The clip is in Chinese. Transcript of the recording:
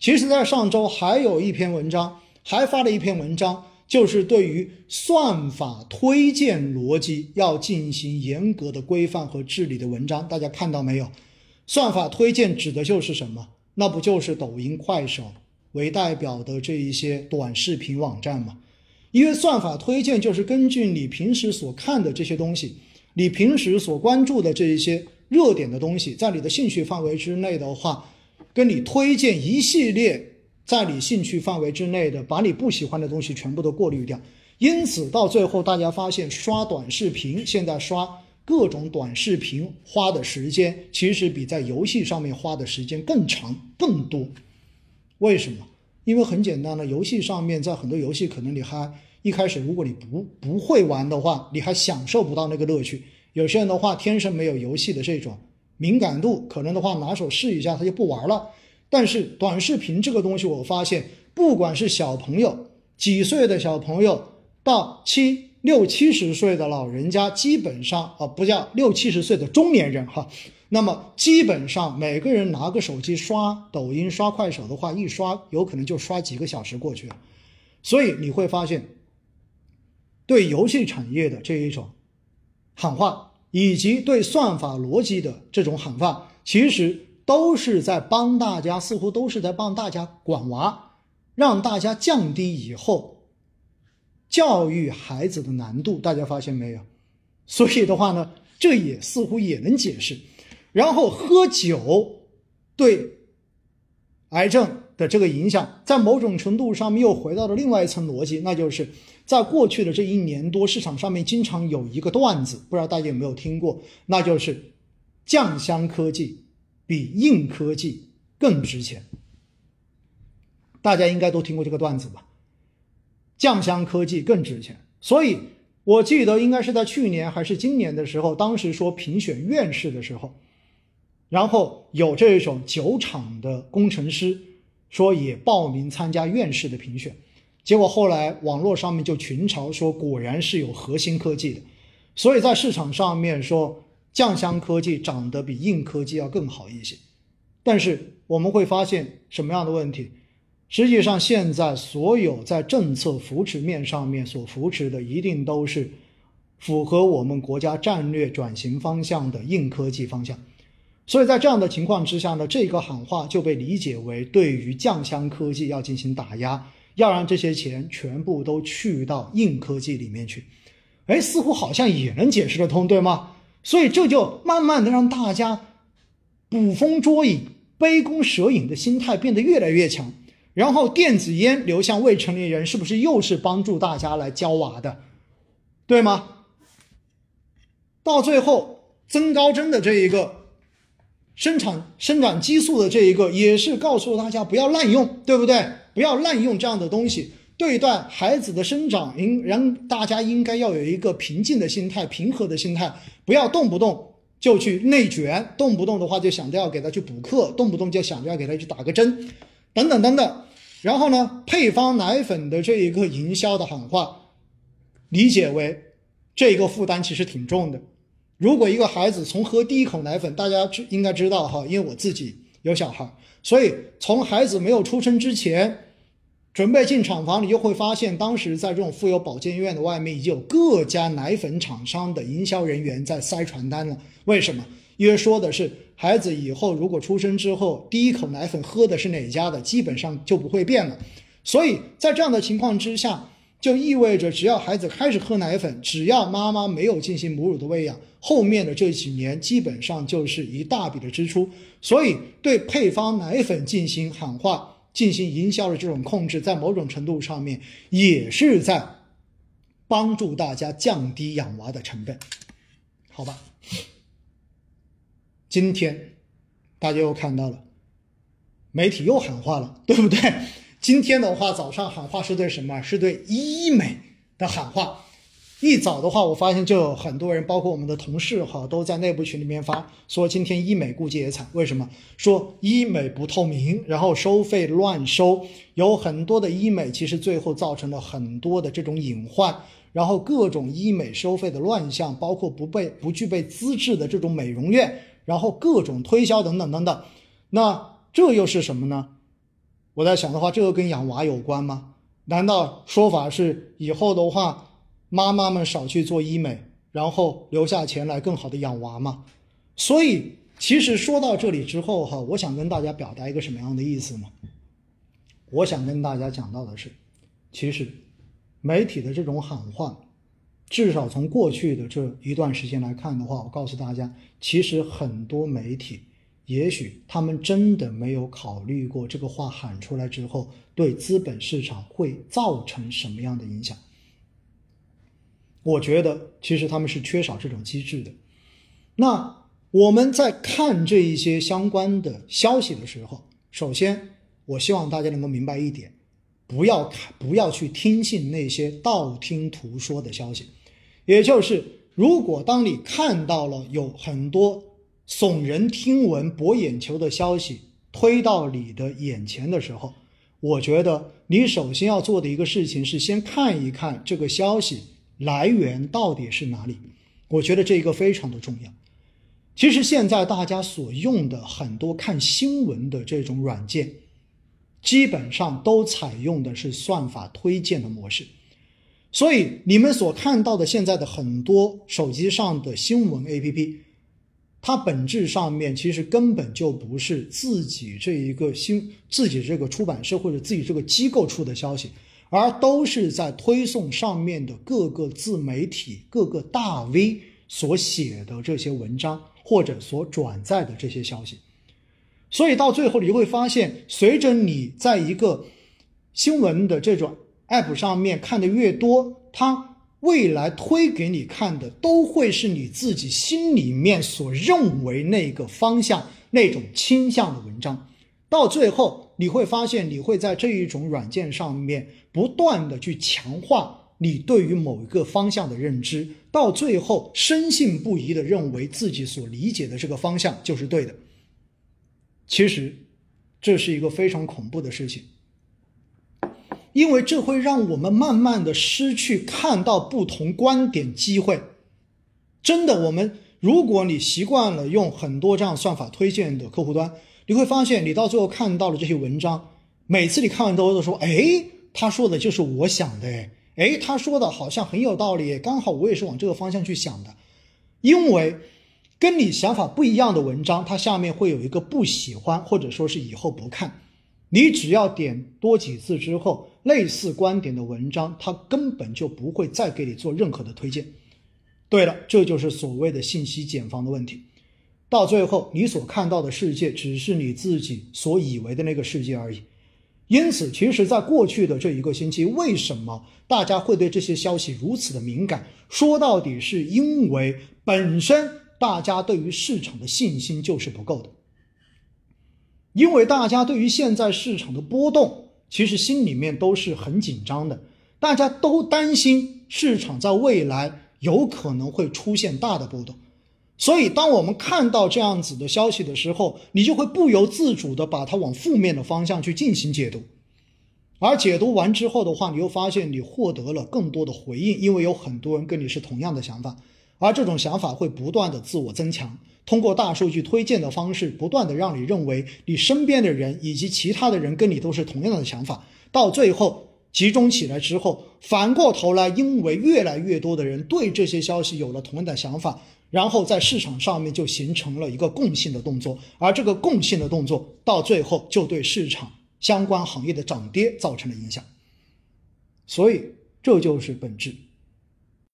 其实，在上周还有一篇文章，还发了一篇文章，就是对于算法推荐逻辑要进行严格的规范和治理的文章。大家看到没有？算法推荐指的就是什么？那不就是抖音、快手为代表的这一些短视频网站吗？因为算法推荐就是根据你平时所看的这些东西，你平时所关注的这一些热点的东西，在你的兴趣范围之内的话，跟你推荐一系列在你兴趣范围之内的，把你不喜欢的东西全部都过滤掉。因此，到最后大家发现，刷短视频，现在刷各种短视频花的时间，其实比在游戏上面花的时间更长更多。为什么？因为很简单的，游戏上面在很多游戏可能你还一开始如果你不不会玩的话，你还享受不到那个乐趣。有些人的话天生没有游戏的这种敏感度，可能的话拿手试一下他就不玩了。但是短视频这个东西，我发现不管是小朋友几岁的小朋友到七六七十岁的老人家，基本上啊不叫六七十岁的中年人哈。那么基本上每个人拿个手机刷抖音、刷快手的话，一刷有可能就刷几个小时过去了。所以你会发现，对游戏产业的这一种喊话，以及对算法逻辑的这种喊话，其实都是在帮大家，似乎都是在帮大家管娃，让大家降低以后教育孩子的难度。大家发现没有？所以的话呢，这也似乎也能解释。然后喝酒对癌症的这个影响，在某种程度上面又回到了另外一层逻辑，那就是在过去的这一年多，市场上面经常有一个段子，不知道大家有没有听过，那就是酱香科技比硬科技更值钱。大家应该都听过这个段子吧？酱香科技更值钱，所以我记得应该是在去年还是今年的时候，当时说评选院士的时候。然后有这种酒厂的工程师说也报名参加院士的评选，结果后来网络上面就群嘲说果然是有核心科技的，所以在市场上面说酱香科技长得比硬科技要更好一些。但是我们会发现什么样的问题？实际上现在所有在政策扶持面上面所扶持的一定都是符合我们国家战略转型方向的硬科技方向。所以在这样的情况之下呢，这个喊话就被理解为对于酱香科技要进行打压，要让这些钱全部都去到硬科技里面去。哎，似乎好像也能解释得通，对吗？所以这就慢慢的让大家捕风捉影、杯弓蛇影的心态变得越来越强。然后电子烟流向未成年人，是不是又是帮助大家来教娃的，对吗？到最后，增高针的这一个。生产生长激素的这一个也是告诉大家不要滥用，对不对？不要滥用这样的东西。对待孩子的生长，应让大家应该要有一个平静的心态、平和的心态，不要动不动就去内卷，动不动的话就想着要给他去补课，动不动就想着要给他去打个针，等等等等。然后呢，配方奶粉的这一个营销的喊话，理解为这个负担其实挺重的。如果一个孩子从喝第一口奶粉，大家知应该知道哈，因为我自己有小孩，所以从孩子没有出生之前，准备进厂房，你就会发现，当时在这种妇幼保健院的外面，已经有各家奶粉厂商的营销人员在塞传单了。为什么？因为说的是孩子以后如果出生之后，第一口奶粉喝的是哪家的，基本上就不会变了。所以在这样的情况之下。就意味着，只要孩子开始喝奶粉，只要妈妈没有进行母乳的喂养，后面的这几年基本上就是一大笔的支出。所以，对配方奶粉进行喊话、进行营销的这种控制，在某种程度上面也是在帮助大家降低养娃的成本，好吧？今天大家又看到了，媒体又喊话了，对不对？今天的话，早上喊话是对什么？是对医美的喊话。一早的话，我发现就有很多人，包括我们的同事哈，都在内部群里面发说，今天医美估计也惨。为什么？说医美不透明，然后收费乱收，有很多的医美其实最后造成了很多的这种隐患，然后各种医美收费的乱象，包括不被不具备资质的这种美容院，然后各种推销等等等等。那这又是什么呢？我在想的话，这个跟养娃有关吗？难道说法是以后的话，妈妈们少去做医美，然后留下钱来更好的养娃嘛？所以，其实说到这里之后哈，我想跟大家表达一个什么样的意思呢？我想跟大家讲到的是，其实媒体的这种喊话，至少从过去的这一段时间来看的话，我告诉大家，其实很多媒体。也许他们真的没有考虑过这个话喊出来之后对资本市场会造成什么样的影响。我觉得其实他们是缺少这种机制的。那我们在看这一些相关的消息的时候，首先我希望大家能够明白一点，不要看，不要去听信那些道听途说的消息。也就是，如果当你看到了有很多。耸人听闻、博眼球的消息推到你的眼前的时候，我觉得你首先要做的一个事情是先看一看这个消息来源到底是哪里。我觉得这一个非常的重要。其实现在大家所用的很多看新闻的这种软件，基本上都采用的是算法推荐的模式，所以你们所看到的现在的很多手机上的新闻 APP。它本质上面其实根本就不是自己这一个新自己这个出版社或者自己这个机构出的消息，而都是在推送上面的各个自媒体、各个大 V 所写的这些文章或者所转载的这些消息。所以到最后，你会发现，随着你在一个新闻的这种 app 上面看的越多，它。未来推给你看的都会是你自己心里面所认为那个方向、那种倾向的文章，到最后你会发现，你会在这一种软件上面不断的去强化你对于某一个方向的认知，到最后深信不疑的认为自己所理解的这个方向就是对的。其实，这是一个非常恐怖的事情。因为这会让我们慢慢的失去看到不同观点机会。真的，我们如果你习惯了用很多这样算法推荐的客户端，你会发现你到最后看到了这些文章，每次你看完都会说：“哎，他说的就是我想的，哎，哎，他说的好像很有道理，刚好我也是往这个方向去想的。”因为跟你想法不一样的文章，它下面会有一个不喜欢，或者说是以后不看。你只要点多几次之后，类似观点的文章，它根本就不会再给你做任何的推荐。对了，这就是所谓的信息茧房的问题。到最后，你所看到的世界只是你自己所以为的那个世界而已。因此，其实，在过去的这一个星期，为什么大家会对这些消息如此的敏感？说到底，是因为本身大家对于市场的信心就是不够的。因为大家对于现在市场的波动，其实心里面都是很紧张的，大家都担心市场在未来有可能会出现大的波动，所以当我们看到这样子的消息的时候，你就会不由自主的把它往负面的方向去进行解读，而解读完之后的话，你又发现你获得了更多的回应，因为有很多人跟你是同样的想法，而这种想法会不断的自我增强。通过大数据推荐的方式，不断的让你认为你身边的人以及其他的人跟你都是同样的想法，到最后集中起来之后，反过头来，因为越来越多的人对这些消息有了同样的想法，然后在市场上面就形成了一个共性的动作，而这个共性的动作到最后就对市场相关行业的涨跌造成了影响，所以这就是本质。